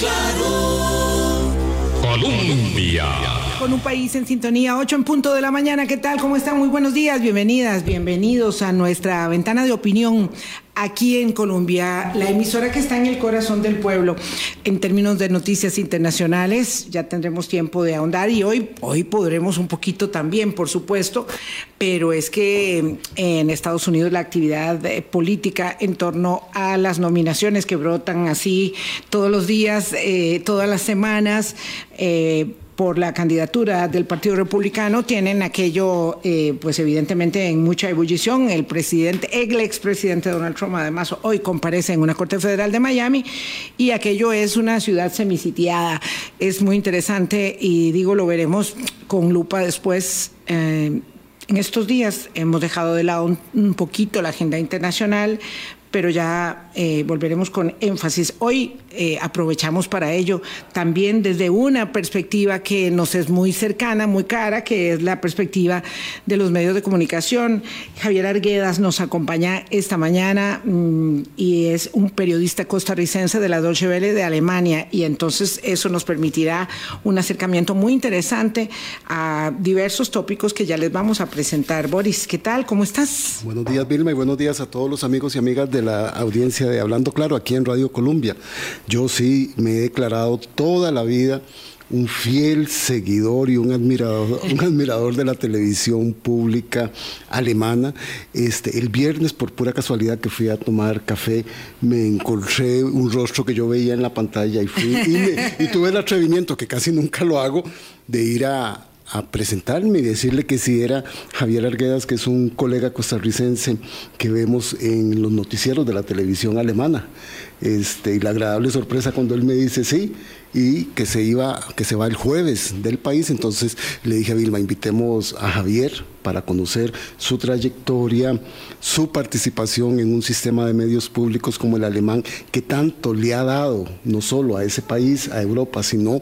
claro. Colombia. Con un país en sintonía, 8 en punto de la mañana. ¿Qué tal? ¿Cómo están? Muy buenos días, bienvenidas, bienvenidos a nuestra ventana de opinión aquí en Colombia, la emisora que está en el corazón del pueblo en términos de noticias internacionales. Ya tendremos tiempo de ahondar y hoy, hoy podremos un poquito también, por supuesto, pero es que en Estados Unidos la actividad eh, política en torno a las nominaciones que brotan así todos los días, eh, todas las semanas, eh, por la candidatura del Partido Republicano tienen aquello, eh, pues evidentemente en mucha ebullición. El presidente, el expresidente Donald Trump, además hoy comparece en una corte federal de Miami y aquello es una ciudad semisitiada. Es muy interesante y digo, lo veremos con lupa después. Eh, en estos días hemos dejado de lado un, un poquito la agenda internacional, pero ya eh, volveremos con énfasis. Hoy eh, aprovechamos para ello también desde una perspectiva que nos es muy cercana, muy cara, que es la perspectiva de los medios de comunicación. Javier Arguedas nos acompaña esta mañana mmm, y es un periodista costarricense de la Deutsche Welle de Alemania y entonces eso nos permitirá un acercamiento muy interesante a diversos tópicos que ya les vamos a presentar. Boris, ¿qué tal? ¿Cómo estás? Buenos días, Vilma, y buenos días a todos los amigos y amigas de la audiencia de Hablando Claro aquí en Radio Colombia. Yo sí me he declarado toda la vida un fiel seguidor y un admirador, un admirador de la televisión pública alemana. Este, el viernes, por pura casualidad que fui a tomar café, me encontré un rostro que yo veía en la pantalla y fui y tuve el atrevimiento, que casi nunca lo hago, de ir a, a presentarme y decirle que si era Javier Arguedas, que es un colega costarricense que vemos en los noticieros de la televisión alemana. Este, y la agradable sorpresa cuando él me dice sí y que se iba, que se va el jueves del país. Entonces le dije a Vilma, invitemos a Javier para conocer su trayectoria, su participación en un sistema de medios públicos como el alemán, que tanto le ha dado no solo a ese país, a Europa, sino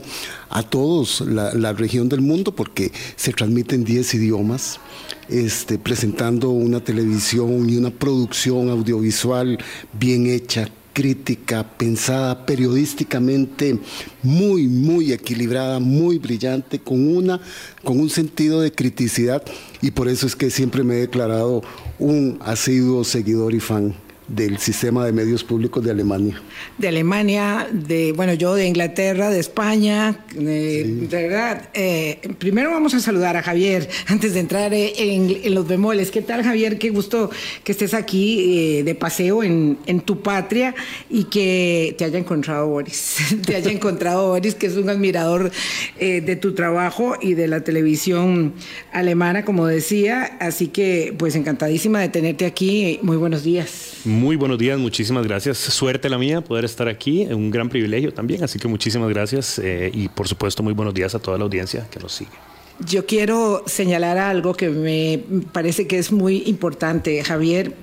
a todos la, región del mundo, porque se transmiten 10 idiomas. Este, presentando una televisión y una producción audiovisual bien hecha, crítica, pensada periodísticamente, muy, muy equilibrada, muy brillante, con, una, con un sentido de criticidad. Y por eso es que siempre me he declarado un asiduo seguidor y fan del sistema de medios públicos de Alemania. De Alemania, de, bueno, yo de Inglaterra, de España, de, sí. de verdad. Eh, primero vamos a saludar a Javier antes de entrar en, en, los bemoles. ¿Qué tal, Javier? Qué gusto que estés aquí eh, de paseo en, en, tu patria y que te haya encontrado Boris. te haya encontrado Boris, que es un admirador eh, de tu trabajo y de la televisión alemana, como decía. Así que, pues, encantadísima de tenerte aquí. Muy buenos días. Muy buenos días, muchísimas gracias. Suerte la mía poder estar aquí, un gran privilegio también, así que muchísimas gracias eh, y por supuesto muy buenos días a toda la audiencia que nos sigue. Yo quiero señalar algo que me parece que es muy importante. Javier,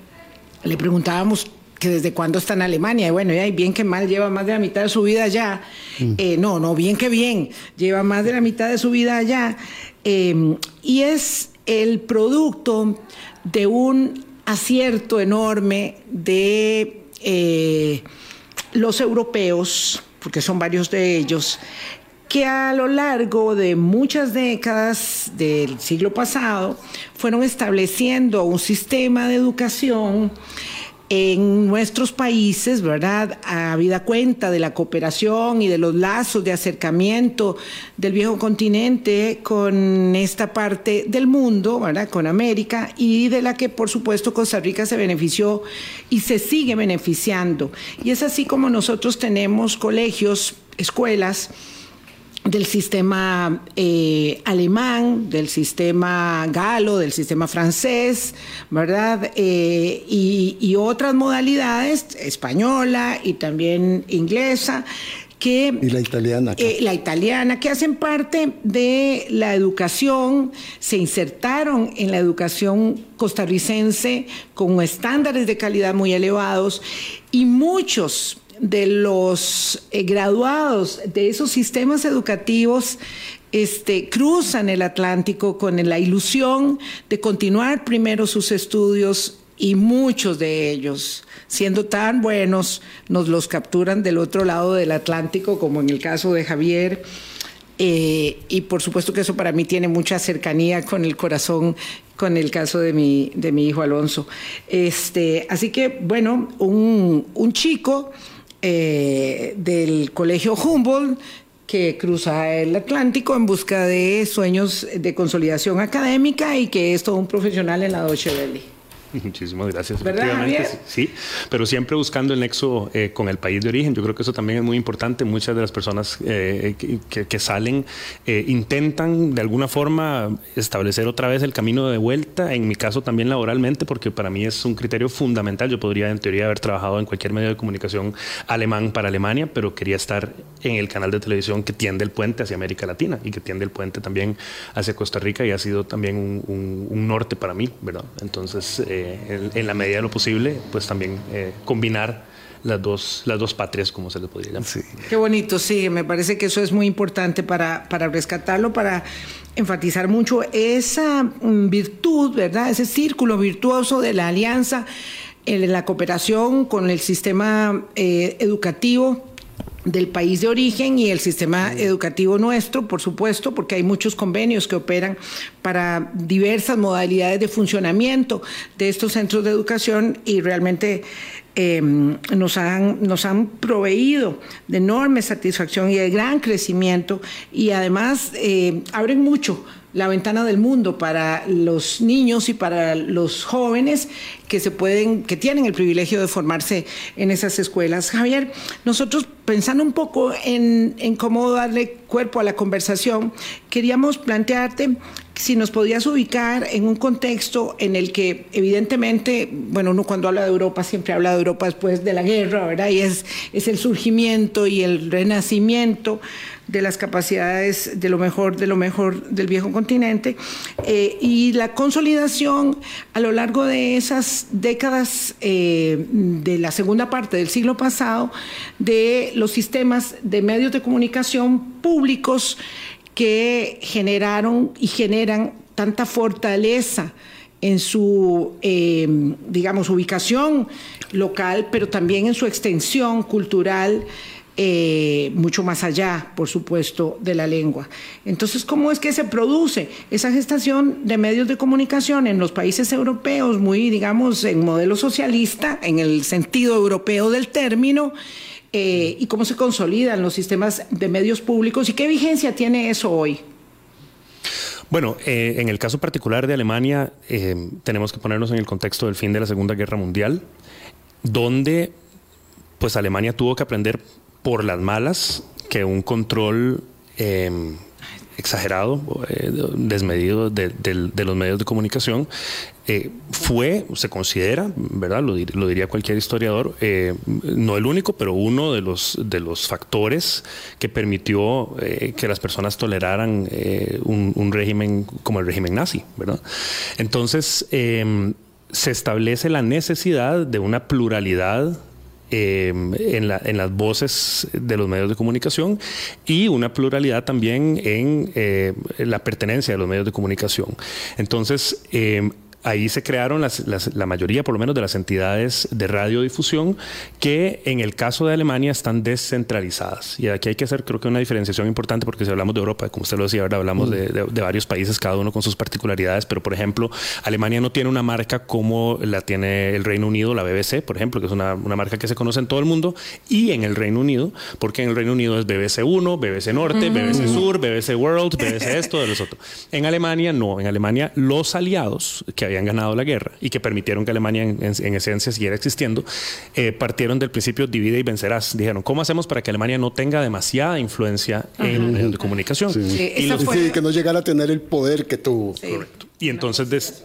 le preguntábamos que desde cuándo está en Alemania. Y bueno, ya bien que mal, lleva más de la mitad de su vida allá. Mm. Eh, no, no, bien que bien, lleva más de la mitad de su vida allá. Eh, y es el producto de un acierto enorme de eh, los europeos, porque son varios de ellos, que a lo largo de muchas décadas del siglo pasado fueron estableciendo un sistema de educación en nuestros países, ¿verdad? Habida cuenta de la cooperación y de los lazos de acercamiento del viejo continente con esta parte del mundo, ¿verdad? Con América y de la que por supuesto Costa Rica se benefició y se sigue beneficiando. Y es así como nosotros tenemos colegios, escuelas, del sistema eh, alemán, del sistema galo, del sistema francés, ¿verdad? Eh, y, y, otras modalidades, española y también inglesa. Que, y la italiana. Eh, la italiana, que hacen parte de la educación, se insertaron en la educación costarricense con estándares de calidad muy elevados y muchos de los eh, graduados de esos sistemas educativos este, cruzan el Atlántico con la ilusión de continuar primero sus estudios y muchos de ellos, siendo tan buenos, nos los capturan del otro lado del Atlántico, como en el caso de Javier. Eh, y por supuesto que eso para mí tiene mucha cercanía con el corazón, con el caso de mi, de mi hijo Alonso. Este, así que, bueno, un, un chico eh, del colegio Humboldt que cruza el Atlántico en busca de sueños de consolidación académica y que es todo un profesional en la Deutsche Welle. Muchísimas gracias. ¿Verdad, sí, pero siempre buscando el nexo eh, con el país de origen. Yo creo que eso también es muy importante. Muchas de las personas eh, que, salen eh, intentan de alguna forma establecer otra vez el camino de vuelta, en mi caso también laboralmente, porque para mí es un criterio fundamental. Yo podría en teoría haber trabajado en cualquier medio de comunicación alemán para Alemania, pero quería estar en el canal de televisión que tiende el puente hacia América Latina y que tiende el puente también hacia Costa Rica y ha sido también un, norte para mí, ¿verdad? Entonces, en, la medida de lo posible, pues también eh, combinar las dos, las dos patrias, como se le podría llamar. Qué bonito, sí, me parece que eso es muy importante para, para rescatarlo, para enfatizar mucho esa mm, virtud, ¿verdad? Ese círculo virtuoso de la alianza, en la cooperación con el sistema eh, educativo del país de origen y el sistema educativo nuestro, por supuesto, porque hay muchos convenios que operan para diversas modalidades de funcionamiento de estos centros de educación y realmente em, nos, han, nos han proveído de enorme satisfacción y de gran crecimiento y además eh, abren mucho la ventana del mundo para los niños y para los jóvenes que se pueden, que tienen el privilegio de formarse en esas escuelas. Javier, nosotros pensando un poco en, en cómo darle cuerpo a la conversación, queríamos plantearte si nos podías ubicar en un contexto en el que evidentemente, bueno, uno cuando habla de Europa siempre habla de Europa después de la guerra, ¿verdad? Y es, es el surgimiento y el renacimiento de las capacidades de lo mejor, de lo mejor del viejo continente. Eh, y la consolidación a lo largo de esas décadas eh, de la segunda parte del siglo pasado de los sistemas de medios de comunicación públicos que generaron y generan tanta fortaleza en su, eh, digamos, ubicación local, pero también en su extensión cultural, eh, mucho más allá, por supuesto, de la lengua. Entonces, ¿cómo es que se produce esa gestación de medios de comunicación en los países europeos, muy, digamos, en modelo socialista, en el sentido europeo del término? Eh, y cómo se consolidan los sistemas de medios públicos y qué vigencia tiene eso hoy. Bueno, eh, en el caso particular de Alemania, tenemos que ponernos en el contexto del fin de la Segunda Guerra Mundial, donde pues Alemania tuvo que aprender por las malas que un control exagerado, eh, desmedido de, los medios de comunicación, eh, fue, se considera, ¿verdad? Lo, diría cualquier historiador, eh, no el único, pero uno de los, de los factores que permitió que las personas toleraran un, un, régimen como el régimen nazi, ¿verdad? Entonces, se establece la necesidad de una pluralidad Em, en, las voces de los medios de comunicación y una pluralidad también en eh, la pertenencia de los medios de comunicación. Entonces, em, ahí se crearon la mayoría, por lo menos, de las entidades de radiodifusión que en el caso de Alemania están descentralizadas. Y aquí hay que hacer, creo que, una diferenciación importante porque si hablamos de Europa, como usted lo decía, ahora hablamos de, varios países, cada uno con sus particularidades, pero por ejemplo, Alemania no tiene una marca como la tiene el Reino Unido, la BBC, por ejemplo, que es una, marca que se conoce en todo el mundo, y en el Reino Unido, porque en el Reino Unido es BBC 1, BBC Norte, BBC Sur, BBC World, BBC esto, de los otros. En Alemania no, en Alemania los aliados que habían ganado la guerra y que permitieron que Alemania en, esencia siguiera existiendo, eh, partieron del principio divide y vencerás. Dijeron, ¿cómo hacemos para que Alemania no tenga demasiada influencia en medios de comunicación? y que no llegara a tener el poder que tuvo. Correcto. Y entonces,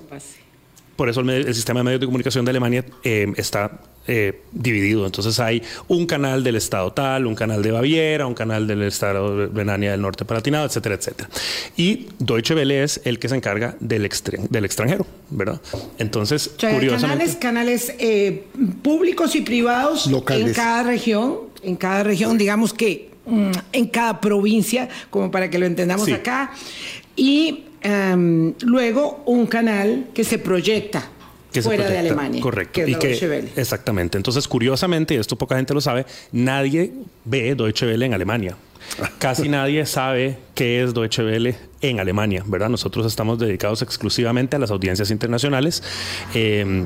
por eso el, sistema de medios de comunicación de Alemania eh, está eh, dividido. Entonces hay un canal del Estado tal, un canal de Baviera, un canal del Estado de Renania del Norte Palatinado, etcétera, etcétera. Y Deutsche Welle es el que se encarga del, del extranjero, ¿verdad? Entonces, curiosamente... Canales, canales eh, públicos y privados en cada región, en cada región, digamos que mm, en cada provincia, como para que lo entendamos acá. Y em, luego un canal que se proyecta que fuera se de Alemania. Correcto. Que es y Deutsche Welle. Exactamente. Entonces, curiosamente, y esto poca gente lo sabe, nadie ve Deutsche Welle en Alemania. Casi nadie sabe qué es Deutsche Welle en Alemania, ¿verdad? Nosotros estamos dedicados exclusivamente a las audiencias internacionales. eh,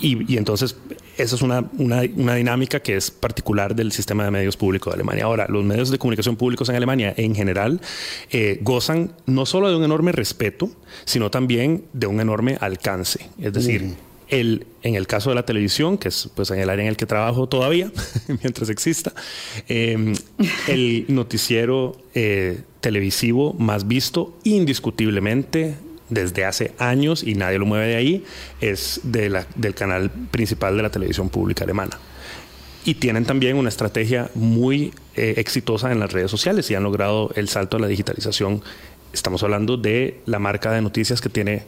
y, y entonces, esa es una, una, una dinámica que es particular del sistema de medios públicos de Alemania. Ahora, los medios de comunicación públicos en Alemania, en general, eh, gozan no solo de un enorme respeto, sino también de un enorme alcance. Es decir, el, en el caso de la televisión, que es pues, en el área en el que trabajo todavía, mientras exista, eh, el noticiero eh, televisivo más visto indiscutiblemente desde hace años y nadie lo mueve de ahí, es de la- del canal principal de la televisión pública alemana. Y tienen también una estrategia muy eh, exitosa en las redes sociales y han logrado el salto a la digitalización. Estamos hablando de la marca de noticias que tiene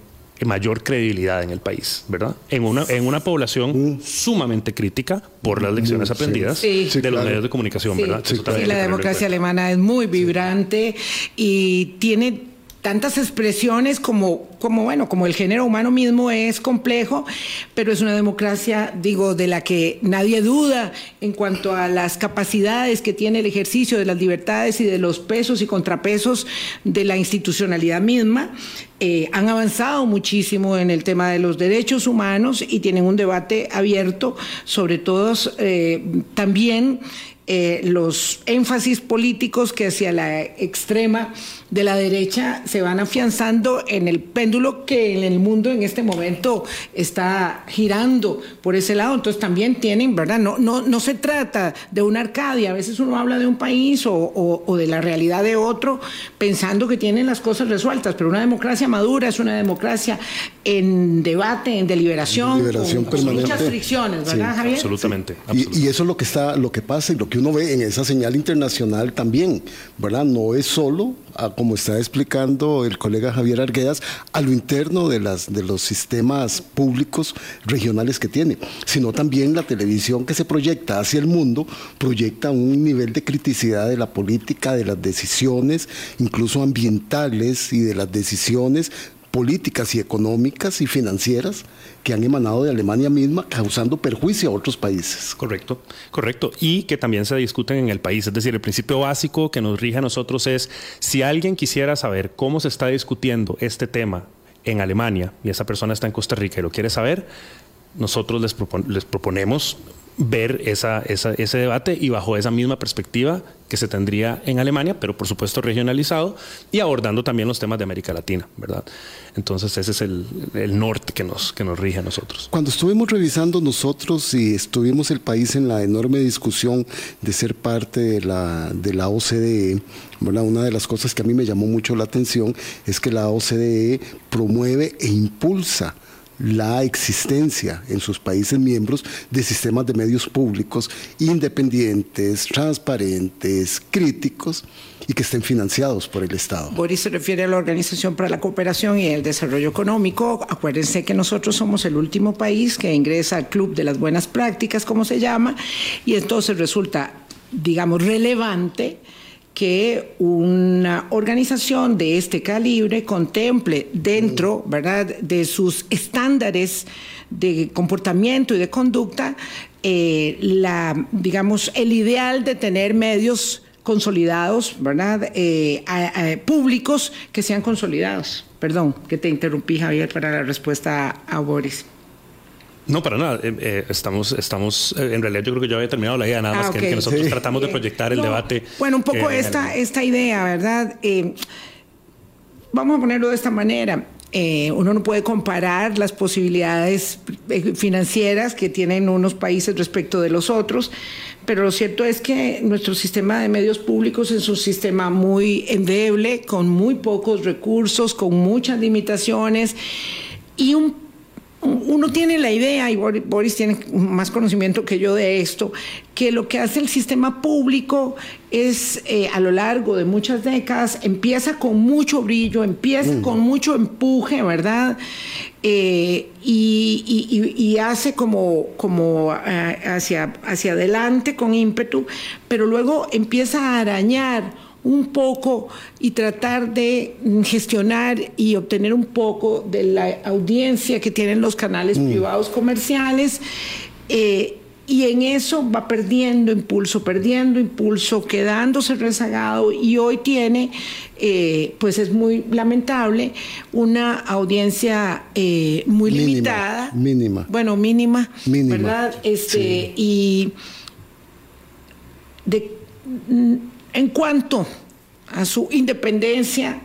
mayor credibilidad en el país, ¿verdad? En una, en una población sumamente crítica por las lecciones aprendidas Sí. Sí, de los claro. medios de comunicación, Sí, ¿verdad? sí, la democracia cuenta. alemana es muy vibrante y tiene tantas expresiones como, como, bueno, como el género humano mismo es complejo, pero es una democracia, digo, de la que nadie duda en cuanto a las capacidades que tiene el ejercicio de las libertades y de los pesos y contrapesos de la institucionalidad misma. Eh, han avanzado muchísimo en el tema de los derechos humanos y tienen un debate abierto sobre todos eh, también eh, los énfasis políticos que hacia la extrema de la derecha se van afianzando en el péndulo que en el mundo en este momento está girando por ese lado. Entonces también tienen, ¿verdad? No, no, no se trata de una Arcadia. A veces uno habla de un país o, o- o de la realidad de otro pensando que tienen las cosas resueltas, pero una democracia madura es una democracia en debate, en deliberación, Deliberación con, con muchas fricciones, ¿verdad, Sí, Javier? Absolutamente. Y, absolutamente. y eso es lo que está, lo que pasa y lo que uno ve en esa señal internacional también, ¿verdad? No es solo, como está explicando el colega Javier Arguedas, a lo interno de las de los sistemas públicos regionales que tiene, sino también la televisión que se proyecta hacia el mundo, proyecta un nivel de criticidad de la política, de las decisiones, incluso ambientales y de las decisiones políticas y económicas y financieras que han emanado de Alemania misma, causando perjuicio a otros países. Correcto, correcto. Y que también se discuten en el país. Es decir, el principio básico que nos rige a nosotros es, si alguien quisiera saber cómo se está discutiendo este tema en Alemania y esa persona está en Costa Rica y lo quiere saber, nosotros les, les proponemos ver ese debate y bajo esa misma perspectiva que se tendría en Alemania, pero por supuesto regionalizado y abordando también los temas de América Latina, ¿verdad? Entonces ese es el, el norte que nos, que nos rige a nosotros. Cuando estuvimos revisando nosotros y estuvimos el país en la enorme discusión de ser parte de la, de la OCDE, ¿verdad? una de las cosas que a mí me llamó mucho la atención es que la OCDE promueve e impulsa la existencia en sus países miembros de sistemas de medios públicos independientes, transparentes, críticos y que estén financiados por el Estado. Boris se refiere a la Organización para la Cooperación y el Desarrollo Económico. Acuérdense que nosotros somos el último país que ingresa al Club de las Buenas Prácticas, como se llama, y entonces resulta, digamos, relevante que una organización de este calibre contemple dentro, ¿verdad?, de sus estándares de comportamiento y de conducta, eh, la, digamos, el ideal de tener medios consolidados, ¿verdad?, Eh, a- a- públicos que sean consolidados. Perdón, que te interrumpí, Javier, para la respuesta a, a Boris. No, para nada. Eh, eh, estamos, estamos, eh, en realidad yo creo que yo había terminado la idea, nada más Ah, que, ok. que nosotros Sí. tratamos de proyectar el No, debate. Bueno, un poco eh, esta, esta idea, ¿verdad? Eh, vamos a ponerlo de esta manera. Eh, uno no puede comparar las posibilidades financieras que tienen unos países respecto de los otros, pero lo cierto es que nuestro sistema de medios públicos es un sistema muy endeble, con muy pocos recursos, con muchas limitaciones y un uno tiene la idea, y Bor- Boris tiene más conocimiento que yo de esto, que lo que hace el sistema público es eh, a lo largo de muchas décadas, empieza con mucho brillo, empieza con mucho empuje, ¿verdad? Eh, y, y- y- y hace como, como eh, hacia, hacia adelante con ímpetu, pero luego empieza a arañar un poco y tratar de gestionar y obtener un poco de la audiencia que tienen los canales mm. privados comerciales. Eh, y en eso va perdiendo impulso, perdiendo impulso, quedándose rezagado y hoy tiene, eh, pues es muy lamentable, una audiencia eh, muy limitada. Mínima. Bueno, mínima, mínima. ¿verdad? Este, Y de, en cuanto a su independencia,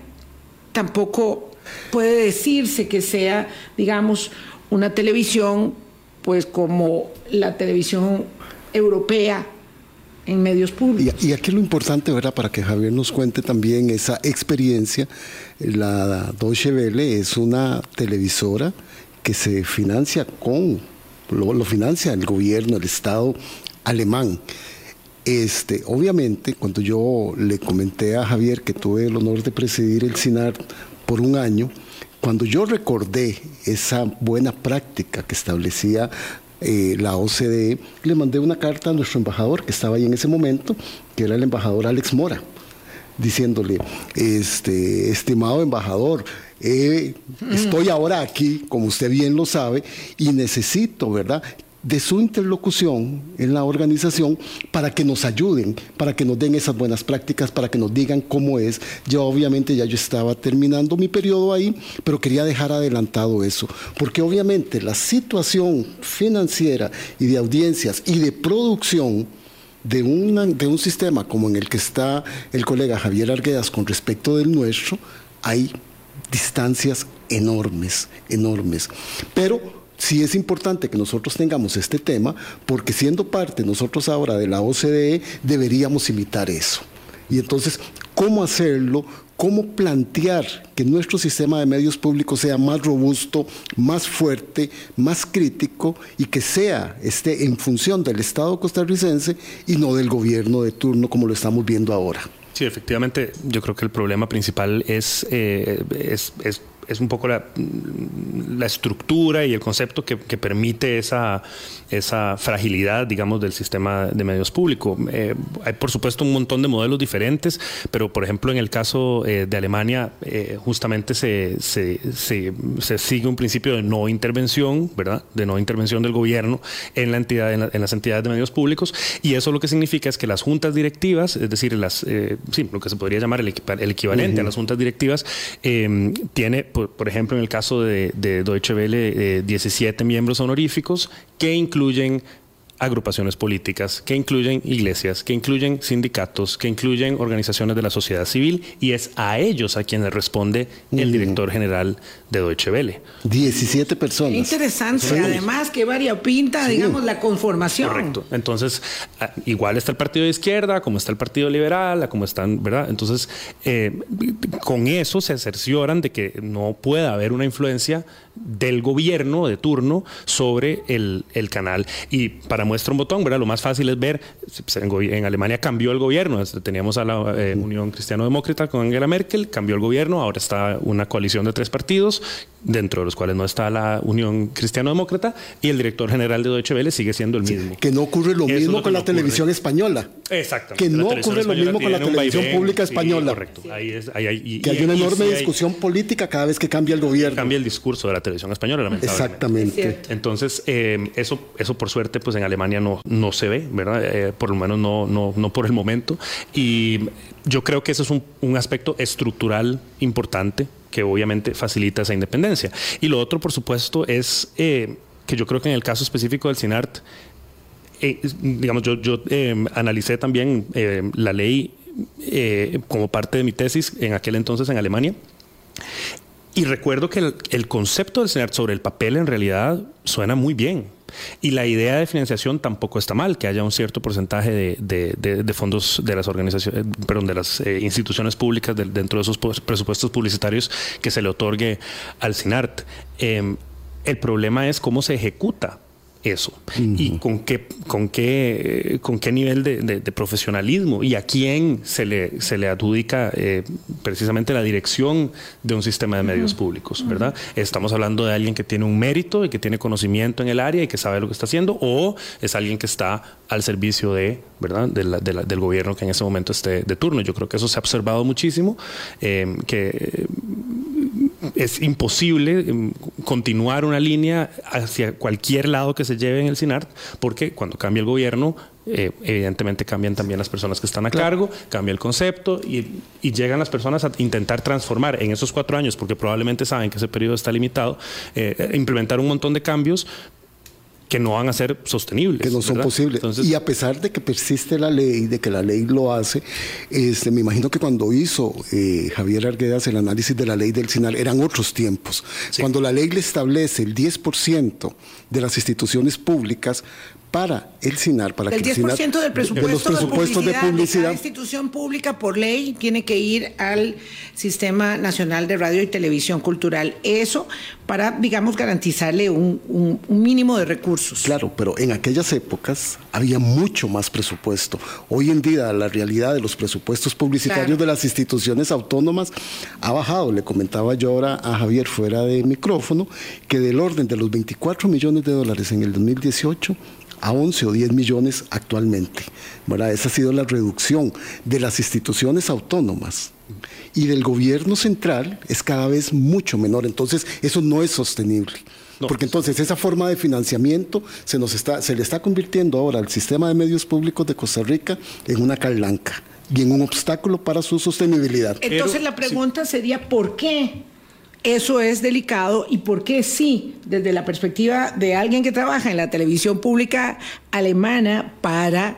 tampoco puede decirse que sea, digamos, una televisión pues como la televisión europea en medios públicos. Y, aquí lo importante, ¿verdad? Para que Javier nos cuente también esa experiencia, la Deutsche Welle es una televisora que se financia con, lo, financia el gobierno, el Estado alemán. Este, obviamente, cuando yo le comenté a Javier que tuve el honor de presidir el CINAR por un año, cuando yo recordé esa buena práctica que establecía eh, la OCDE, le mandé una carta a nuestro embajador que estaba ahí en ese momento, que era el embajador Alex Mora, diciéndole, este, estimado embajador, eh, estoy ahora aquí, como usted bien lo sabe, y necesito, ¿verdad? De su interlocución en la organización para que nos ayuden, para que nos den esas buenas prácticas, para que nos digan cómo es. Yo obviamente ya yo estaba terminando mi periodo ahí, pero quería dejar adelantado eso, porque obviamente la situación financiera y de audiencias y de producción de, de un sistema como en el que está el colega Javier Arguedas con respecto del nuestro, hay distancias enormes, enormes. Pero sí es importante que nosotros tengamos este tema, porque siendo parte nosotros ahora de la OCDE, deberíamos imitar eso. Y entonces, ¿cómo hacerlo? ¿Cómo plantear que nuestro sistema de medios públicos sea más robusto, más fuerte, más crítico y que sea esté en función del Estado costarricense y no del gobierno de turno como lo estamos viendo ahora? Sí, efectivamente, yo creo que el problema principal es, eh, es es un poco la, la estructura y el concepto que, permite esa, esa fragilidad, digamos, del sistema de medios públicos. Eh, hay, por supuesto, un montón de modelos diferentes, pero, por ejemplo, en el caso eh, de Alemania, eh, justamente se, se, se, sigue un principio de no intervención, ¿verdad? De no intervención del gobierno en la entidad, en, las entidades de medios públicos, y eso lo que significa es que las juntas directivas, es decir, las, sí, lo que se podría llamar el, equivalente a las juntas directivas, tiene por, ejemplo, en el caso de, Deutsche Welle, 17 eh, miembros honoríficos que incluyen agrupaciones políticas, que incluyen iglesias, que incluyen sindicatos, que incluyen organizaciones de la sociedad civil, y es a ellos a quienes responde el director general de Deutsche Welle. 17 personas. interesante, además que variopinta, digamos, la conformación. Correcto. Entonces, ah, igual está el partido de izquierda, como está el partido liberal, como están, ¿verdad? Entonces, eh, con eso se cercioran de que no pueda haber una influencia del gobierno de turno sobre el, el canal. Y para muestra un botón, ¿verdad? Lo más fácil es ver, pues, en, Alemania cambió el gobierno, teníamos a la eh, Unión Cristiano-Demócrata con Angela Merkel, cambió el gobierno, ahora está una coalición de tres partidos, dentro de los cuales no está la Unión Cristiano-Demócrata, y el director general de Deutsche Welle sigue siendo el mismo. que no ocurre lo mismo con la televisión española. Exactamente. Que no ocurre lo mismo con la televisión pública española. correcto. Ahí es, que hay una enorme discusión política cada vez que cambia el gobierno. Cambia el discurso de la televisión española, lamentablemente. Exactamente. Entonces, eh, eso, eso por suerte, pues en Alemania no, no se ve, ¿verdad? Eh, por lo menos no, no, no por el momento. Y yo creo que eso es un, aspecto estructural importante que obviamente facilita esa independencia. Y lo otro, por supuesto, es eh, que yo creo que en el caso específico del CINART, eh, digamos, yo, eh, analicé también la ley como parte de mi tesis en aquel entonces en Alemania. Y recuerdo que el, el concepto del CINART sobre el papel en realidad suena muy bien. Y la idea de financiación tampoco está mal, que haya un cierto porcentaje de, fondos de las organizaciones, perdón, de las eh, instituciones públicas dentro de esos presupuestos publicitarios que se le otorgue al CINART. Em, el problema es cómo se ejecuta eso y con qué, con qué, con qué nivel de, profesionalismo y a quién se le, se le adjudica eh, precisamente la dirección de un sistema de medios públicos, ¿verdad? Estamos hablando de alguien que tiene un mérito y que tiene conocimiento en el área y que sabe lo que está haciendo o es alguien que está al servicio de, ¿verdad? del gobierno que en ese momento esté de turno. Yo creo que eso se ha observado muchísimo, eh, que es imposible em, continuar una línea hacia cualquier lado que se lleve en el SINART, porque cuando cambia el gobierno, eh, evidentemente cambian también las personas que están a cargo, cambia el concepto y, llegan las personas a intentar transformar en esos cuatro años, porque probablemente saben que ese periodo está limitado, eh, implementar un montón de cambios que no van a ser sostenibles. Que no son posibles. y a pesar de que persiste la ley, de que la ley lo hace, este, me imagino que cuando hizo eh, Javier Arguedas el análisis de la ley del SINAL eran otros tiempos. Cuando la ley le establece el 10% de las instituciones públicas para el SINAR, para el que el 10% del presupuesto de los presupuestos de publicidad. La institución pública por ley tiene que ir al Sistema Nacional de Radio y Televisión Cultural. Eso para, digamos, garantizarle un, mínimo de recursos. Claro, pero en aquellas épocas había mucho más presupuesto. Hoy en día la realidad de los presupuestos publicitarios de las instituciones autónomas ha bajado. Le comentaba yo ahora a Javier fuera de micrófono que del orden de los 24 millones de dólares en el 2018 a 11 o 10 millones actualmente. Esa ha sido la reducción de las instituciones autónomas y del gobierno central es cada vez mucho menor. Entonces, eso no es sostenible. Porque entonces esa forma de financiamiento se, nos está, se le está convirtiendo ahora al sistema de medios públicos de Costa Rica en una carlanca y en un obstáculo para su sostenibilidad. Entonces la pregunta sería, ¿por qué? Eso es delicado y por qué sí, desde la perspectiva de alguien que trabaja en la televisión pública alemana para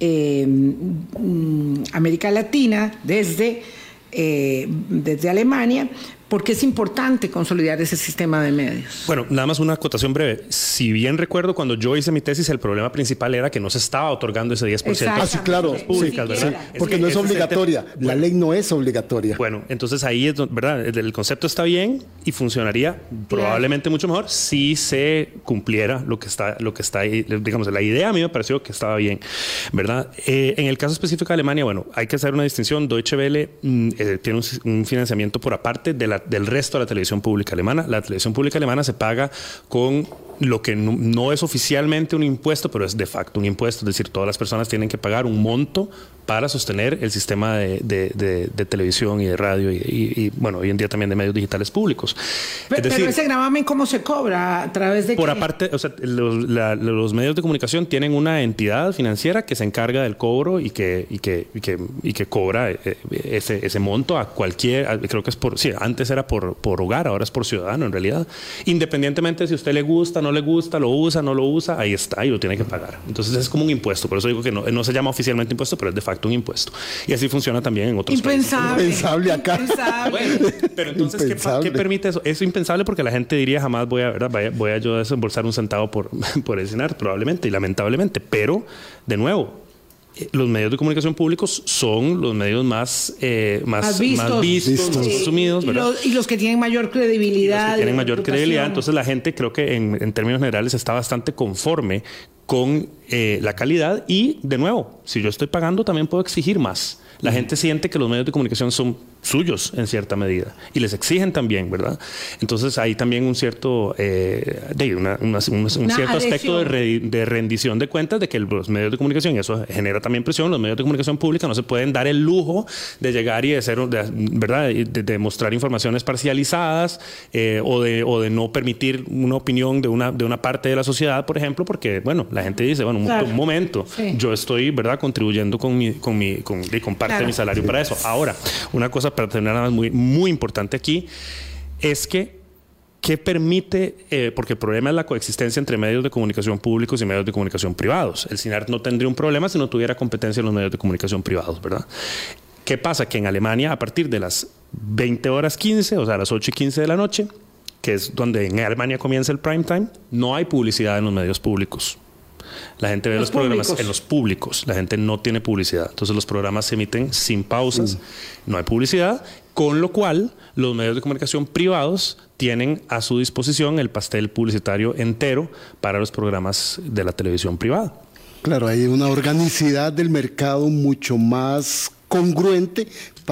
eh, mm, América Latina, desde, eh, desde Alemania, porque es importante consolidar ese sistema de medios. Bueno, nada más una acotación breve. Si bien recuerdo, cuando yo hice mi tesis, el problema principal era que no se estaba otorgando ese 10%. Ah, sí, claro. Públicas, ¿verdad? porque no es obligatoria. La ley no es obligatoria. Bueno, entonces ahí es, ¿verdad? El concepto está bien y funcionaría probablemente mucho mejor si se cumpliera lo que está, lo que está ahí. Digamos, la idea a mí me pareció que estaba bien, ¿verdad? Eh, en el caso específico de Alemania, bueno, hay que hacer una distinción. Deutsche Welle mm, eh, tiene un financiamiento por aparte de la del resto de la televisión pública alemana. La televisión pública alemana se paga con lo que no, es oficialmente un impuesto, pero es de facto un impuesto, es decir, todas las personas tienen que pagar un monto para sostener el sistema de, televisión y de radio y, bueno, hoy en día también de medios digitales públicos. Pero, ese gravamen, ¿cómo se cobra? ¿A través de Por aparte, o sea, los, medios de comunicación tienen una entidad financiera que se encarga del cobro y que, y que, y que, cobra eh, ese, ese monto a cualquier, creo que es por, sí, antes era por, por hogar, ahora es por ciudadano en realidad. Independientemente si a usted le gusta, no le gusta, lo usa, no lo usa, ahí está y lo tiene que pagar. Entonces es como un impuesto, por eso digo que no, no se llama oficialmente impuesto, pero es de facto un impuesto. Y así funciona también en otros impensable, países. Impensable acá. pero entonces, ¿qué, permite eso? Es impensable porque la gente diría jamás voy a, ¿verdad? voy a yo desembolsar un centavo por, por el probablemente y lamentablemente. Pero, de nuevo, los medios de comunicación públicos son los medios más, eh, más, más, vistos, más, asumidos. Y los, que tienen mayor credibilidad. tienen mayor credibilidad. Entonces la gente creo que en, en, términos generales está bastante conforme con eh, la calidad y, de nuevo, si yo estoy pagando, también puedo exigir más. La gente siente que los medios de comunicación son suyos en cierta medida y les exigen también, ¿verdad? Entonces hay también un cierto, eh, de un, cierto aspecto de, rendición de cuentas de que los medios de comunicación, y eso genera también presión, los medios de comunicación pública no se pueden dar el lujo de llegar y de ser, ¿verdad? De, mostrar informaciones parcializadas eh, o, de, o de no permitir una opinión de una, de una parte de la sociedad, por ejemplo, porque, bueno, la gente dice, bueno, un, momento, yo estoy, ¿verdad? Contribuyendo con mi, con mi, con, parte de mi salario para eso. Ahora, una cosa para tener nada más muy, muy importante aquí, es que ¿qué permite? Eh, porque el problema es la coexistencia entre medios de comunicación públicos y medios de comunicación privados. El CINAR no tendría un problema si no tuviera competencia en los medios de comunicación privados, ¿verdad? ¿Qué pasa? Que en Alemania, a partir de las 20 horas 15, o sea, las 8 y 15 de la noche, que es donde en Alemania comienza el prime time, no hay publicidad en los medios públicos. La gente ve los, programas en los públicos, la gente no tiene publicidad. Entonces los programas se emiten sin pausas, no hay publicidad, con lo cual los medios de comunicación privados tienen a su disposición el pastel publicitario entero para los programas de la televisión privada. Claro, hay una organicidad del mercado mucho más congruente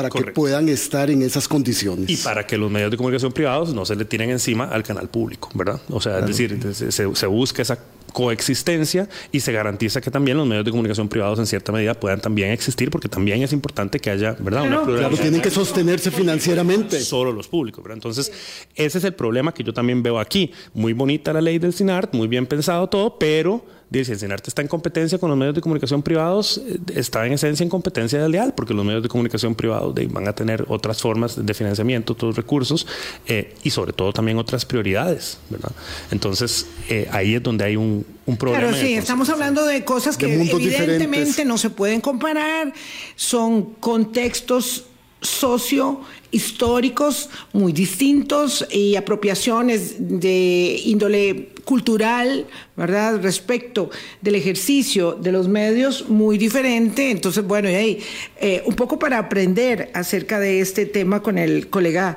para que puedan estar en esas condiciones. Y para que los medios de comunicación privados no se le tiren encima al canal público, ¿verdad? O sea, es decir, se, se, busca esa coexistencia y se garantiza que también los medios de comunicación privados en cierta medida puedan también existir porque también es importante que haya, ¿verdad? Una claro, tienen que sostenerse financieramente. Solo los públicos, ¿verdad? Entonces, ese es el problema que yo también veo aquí. Muy bonita la ley del SINART, muy bien pensado todo, pero dice, el CINART está en competencia con los medios de comunicación privados, eh, está en esencia en competencia leal, porque los medios de comunicación privados van a tener otras formas de financiamiento, otros recursos eh, y sobre todo también otras prioridades, ¿verdad? Entonces, eh, ahí es donde hay un, un problema. Claro, sí, estamos hablando de cosas que evidentemente no se pueden comparar, son contextos socio históricos muy distintos y apropiaciones de índole cultural, ¿verdad? Respecto del ejercicio de los medios muy diferente. Entonces, bueno, y ahí, eh, un poco para aprender acerca de este tema con el colega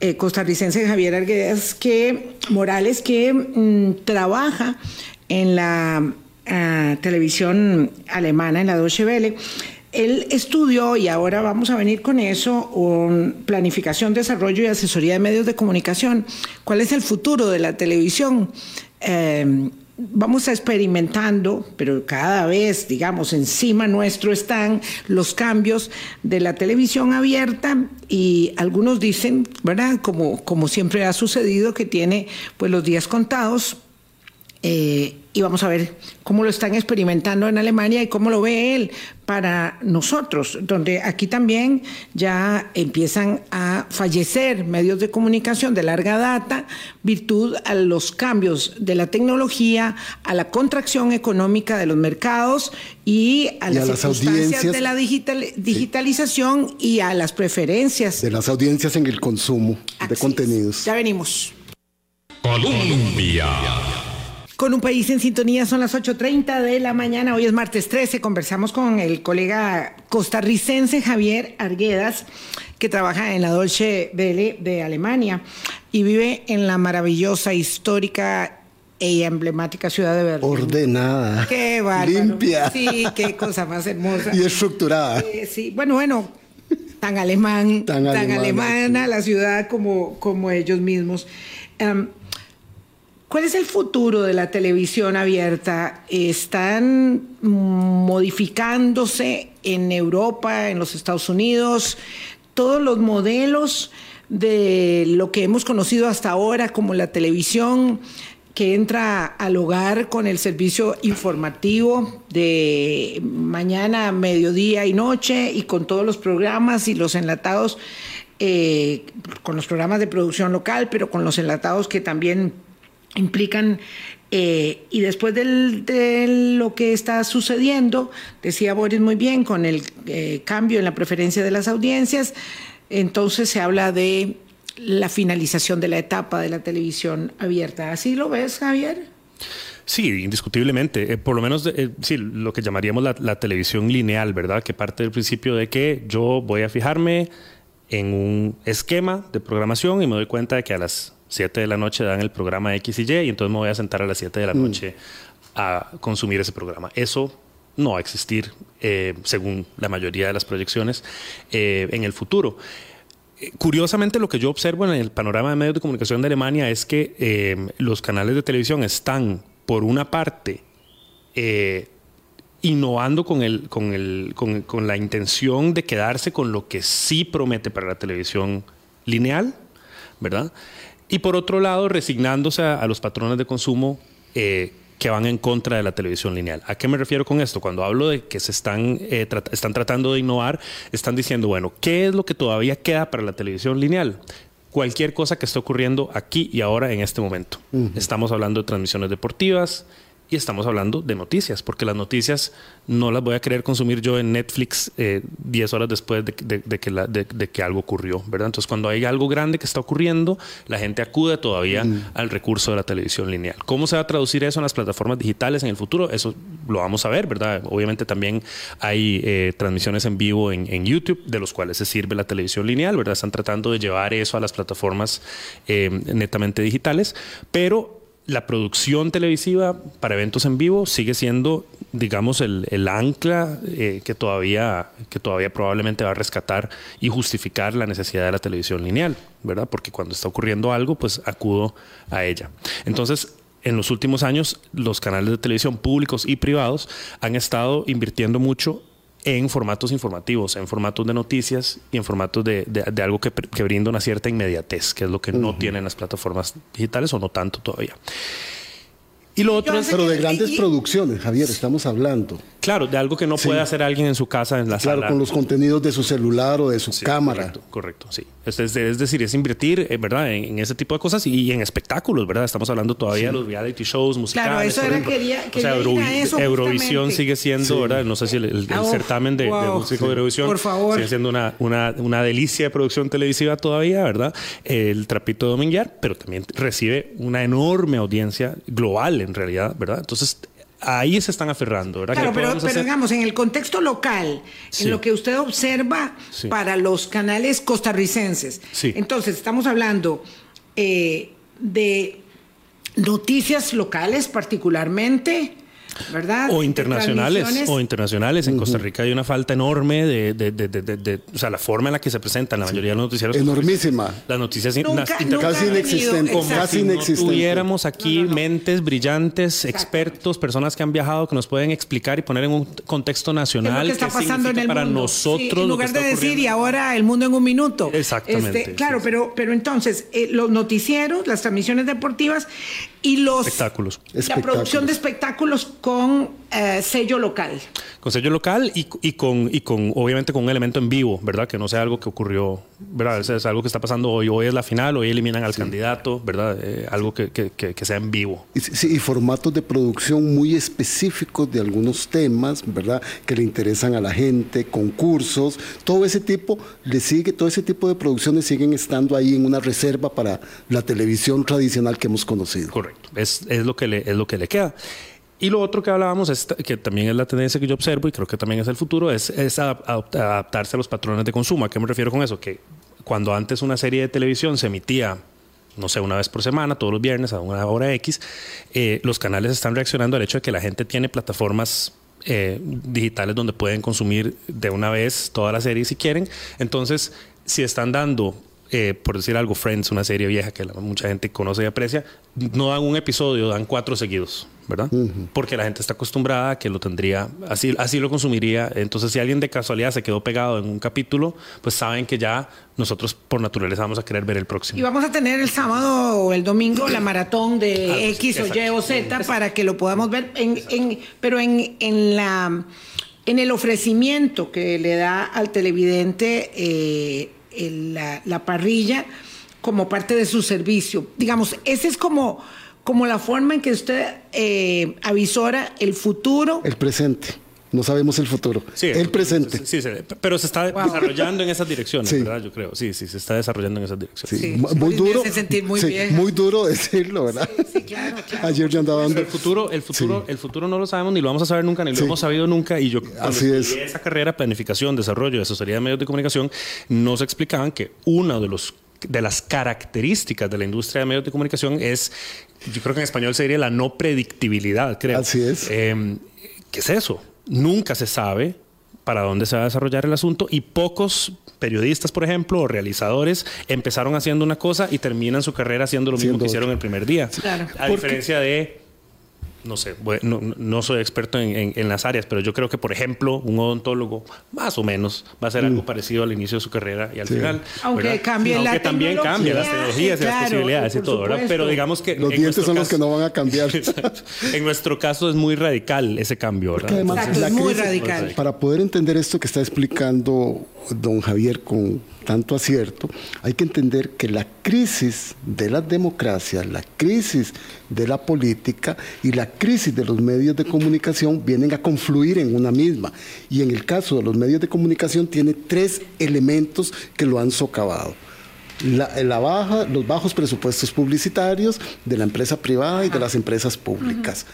eh, costarricense Javier Arguedas que, Morales, que mm, trabaja en la ah, televisión alemana, en la Deutsche Welle él estudió, y ahora vamos a venir con eso, un planificación, desarrollo y asesoría de medios de comunicación. ¿Cuál es el futuro de la televisión? Em, vamos experimentando, pero cada vez, digamos, encima nuestro están los cambios de la televisión abierta y algunos dicen, ¿verdad? Como, como siempre ha sucedido, que tiene pues los días contados eh, y vamos a ver cómo lo están experimentando en Alemania y cómo lo ve él para nosotros, donde aquí también ya empiezan a fallecer medios de comunicación de larga data, virtud a los cambios de la tecnología, a la contracción económica de los mercados y a, las, circunstancias de la digitalización y a las preferencias de las audiencias en el consumo de contenidos. Ya venimos. Colombia. Con un país en sintonía son las 8.30 de la mañana, hoy es martes 13, conversamos con el colega costarricense Javier Arguedas, que trabaja en la Dolce Welle de Alemania y vive en la maravillosa, histórica e emblemática ciudad de Berlín. Ordenada. Qué bárbaro. Limpia. Sí, qué cosa más hermosa. Y estructurada. Eh, sí, bueno, bueno, tan alemán, tan, alemana, la ciudad como, como ellos mismos. Em, ¿Cuál es el futuro de la televisión abierta? ¿Están modificándose en Europa, en los Estados Unidos, todos los modelos de lo que hemos conocido hasta ahora como la televisión que entra al hogar con el servicio informativo de mañana, mediodía y noche y con todos los programas y los enlatados, eh, con los programas de producción local, pero con los enlatados que también implican, eh, y después de lo que está sucediendo, decía Boris muy bien, con el eh, cambio en la preferencia de las audiencias, entonces se habla de la finalización de la etapa de la televisión abierta. ¿Así lo ves, Javier? Sí, indiscutiblemente. Eh, por lo menos, sí, lo que llamaríamos la, la, televisión lineal, ¿verdad? Que parte del principio de que yo voy a fijarme en un esquema de programación y me doy cuenta de que a las 7 de la noche dan el programa X y Y y entonces me voy a sentar a las 7 de la mm. noche a consumir ese programa. Eso no va a existir, eh, según la mayoría de las proyecciones, eh, en el futuro. Eh, curiosamente, lo que yo observo en el panorama de medios de comunicación de Alemania es que los canales de televisión están, por una parte, innovando con, el, con, el, con, con la intención de quedarse con lo que sí promete para la televisión lineal, ¿verdad? Y por otro lado, resignándose a, los patrones de consumo eh, que van en contra de la televisión lineal. ¿A qué me refiero con esto? Cuando hablo de que se están, eh, están tratando de innovar, están diciendo, bueno, ¿qué es lo que todavía queda para la televisión lineal? Cualquier cosa que esté ocurriendo aquí y ahora en este momento. Estamos hablando de transmisiones deportivas, y estamos hablando de noticias, porque las noticias no las voy a querer consumir yo en Netflix 10 eh, horas después de, que de, que algo ocurrió, ¿verdad? Entonces, cuando hay algo grande que está ocurriendo, la gente acude todavía mm. al recurso de la televisión lineal. ¿Cómo se va a traducir eso en las plataformas digitales en el futuro? Eso lo vamos a ver, ¿verdad? Obviamente también hay eh, transmisiones en vivo en, en, YouTube, de los cuales se sirve la televisión lineal, ¿verdad? Están tratando de llevar eso a las plataformas eh, netamente digitales, pero la producción televisiva para eventos en vivo sigue siendo, digamos, el, ancla eh, que, todavía, que todavía probablemente va a rescatar y justificar la necesidad de la televisión lineal, ¿verdad? Porque cuando está ocurriendo algo, pues acudo a ella. Entonces, en los últimos años, los canales de televisión públicos y privados han estado invirtiendo mucho en formatos informativos, en formatos de noticias y en formatos de, algo que, brinda una cierta inmediatez, que es lo que no tienen las plataformas digitales o no tanto todavía. Y lo otro es... Pero de grandes producciones, Javier, estamos hablando. Claro, de algo que no puede hacer alguien en su casa, en la sala. Claro, con los contenidos de su celular o de su cámara. Correcto, correcto, sí. Es, decir, es invertir, eh, ¿verdad?, en, ese tipo de cosas y, en espectáculos, ¿verdad? Estamos hablando todavía de los reality shows musicales. Claro, eso era, quería, o sea, Eurovisión sigue siendo, ¿verdad? No sé si el, ah, certamen de, música de Eurovisión Por favor. sigue siendo una, una, una, delicia de producción televisiva todavía, ¿verdad? El Trapito de Dominguear, pero también recibe una enorme audiencia global, en realidad, ¿verdad? Entonces, ahí se están aferrando, ¿verdad? Claro, pero, digamos, en el contexto local, en lo que usted observa para los canales costarricenses. Entonces, estamos hablando eh, de noticias locales particularmente, ¿verdad? O internacionales, o internacionales. En Costa Rica hay una falta enorme de, de, de, de, o sea, la forma en la que se presentan la mayoría de los noticieros. Enormísima. Las noticias casi inexistentes. casi inexistentes. Si tuviéramos aquí mentes brillantes, expertos, personas que han viajado, que nos pueden explicar y poner en un contexto nacional. ¿Qué, está pasando en el para mundo? nosotros? en lugar de decir, y ahora el mundo en un minuto. Exactamente. Este, claro, pero, pero entonces, eh, los noticieros, las transmisiones deportivas y los... Espectáculos. La producción de espectáculos con eh, sello local. Con sello local y, y, con, y con, obviamente, con un elemento en vivo, ¿verdad? Que no sea algo que ocurrió, ¿verdad? Es, algo que está pasando hoy. Hoy es la final, hoy eliminan al candidato, ¿verdad? Eh, algo que, que, que, sea en vivo. Y, sí, y formatos de producción muy específicos de algunos temas, ¿verdad? Que le interesan a la gente, concursos, todo ese tipo, le sigue, todo ese tipo de producciones siguen estando ahí en una reserva para la televisión tradicional que hemos conocido. Correcto, es, es, lo, que le, es lo que le queda. Y lo otro que hablábamos, es, que también es la tendencia que yo observo y creo que también es el futuro, es, adaptarse a los patrones de consumo. ¿A qué me refiero con eso? Que cuando antes una serie de televisión se emitía no sé, una vez por semana, todos los viernes a una hora X, eh, los canales están reaccionando al hecho de que la gente tiene plataformas eh, digitales donde pueden consumir de una vez toda la serie si quieren. Entonces, si están dando eh, por decir algo, Friends, una serie vieja que mucha gente conoce y aprecia, no dan un episodio, dan cuatro seguidos, ¿verdad? Porque la gente está acostumbrada a que lo tendría, así, así lo consumiría. Entonces, si alguien de casualidad se quedó pegado en un capítulo, pues saben que ya nosotros por naturaleza vamos a querer ver el próximo. Y vamos a tener el sábado o el domingo la maratón de X o Y o Z para que lo podamos ver, en, pero en, en la en el ofrecimiento que le da al televidente eh, la, parrilla como parte de su servicio. Digamos, ese es como, como la forma en que usted eh, avisora el futuro. El presente. No sabemos el futuro. el presente. Sí, pero se está desarrollando en esas direcciones, ¿verdad? Yo creo. Sí, sí, se está desarrollando en esas direcciones. muy duro. Sentir muy, bien. muy duro decirlo, ¿verdad? Sí, claro, Ayer yo andaba dando. El futuro, el futuro, el futuro no lo sabemos ni lo vamos a saber nunca, ni lo hemos sabido nunca. Y yo, Así es. esa carrera, planificación, desarrollo, asesoría de medios de comunicación, nos explicaban que uno de los de las características de la industria de medios de comunicación es, yo creo que en español se diría la no predictibilidad, creo. Así es. Em, ¿Qué es eso? Nunca se sabe para dónde se va a desarrollar el asunto y pocos periodistas, por ejemplo, o realizadores empezaron haciendo una cosa y terminan su carrera haciendo lo mismo que hicieron el primer día. A diferencia de no sé, no, soy experto en, las áreas, pero yo creo que, por ejemplo, un odontólogo, más o menos, va a ser algo mm. parecido al inicio de su carrera y al final. Aunque cambie Aunque también cambia las tecnologías y las posibilidades y todo, ¿verdad? Pero digamos que. Los dientes son los que no van a cambiar. en nuestro caso es muy radical ese cambio, ¿verdad? Además, es muy radical. Para poder entender esto que está explicando don Javier con tanto acierto, hay que entender que la crisis de la democracia, la crisis de la política y la crisis de los medios de comunicación vienen a confluir en una misma. Y en el caso de los medios de comunicación tiene tres elementos que lo han socavado. La, baja, los bajos presupuestos publicitarios de la empresa privada y de las empresas públicas.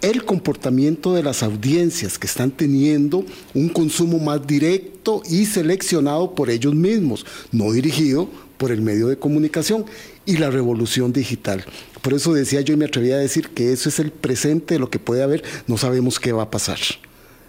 El comportamiento de las audiencias que están teniendo un consumo más directo y seleccionado por ellos mismos, no dirigido por el medio de comunicación y la revolución digital. Por eso decía yo y me atrevía a decir que eso es el presente de lo que puede haber, no sabemos qué va a pasar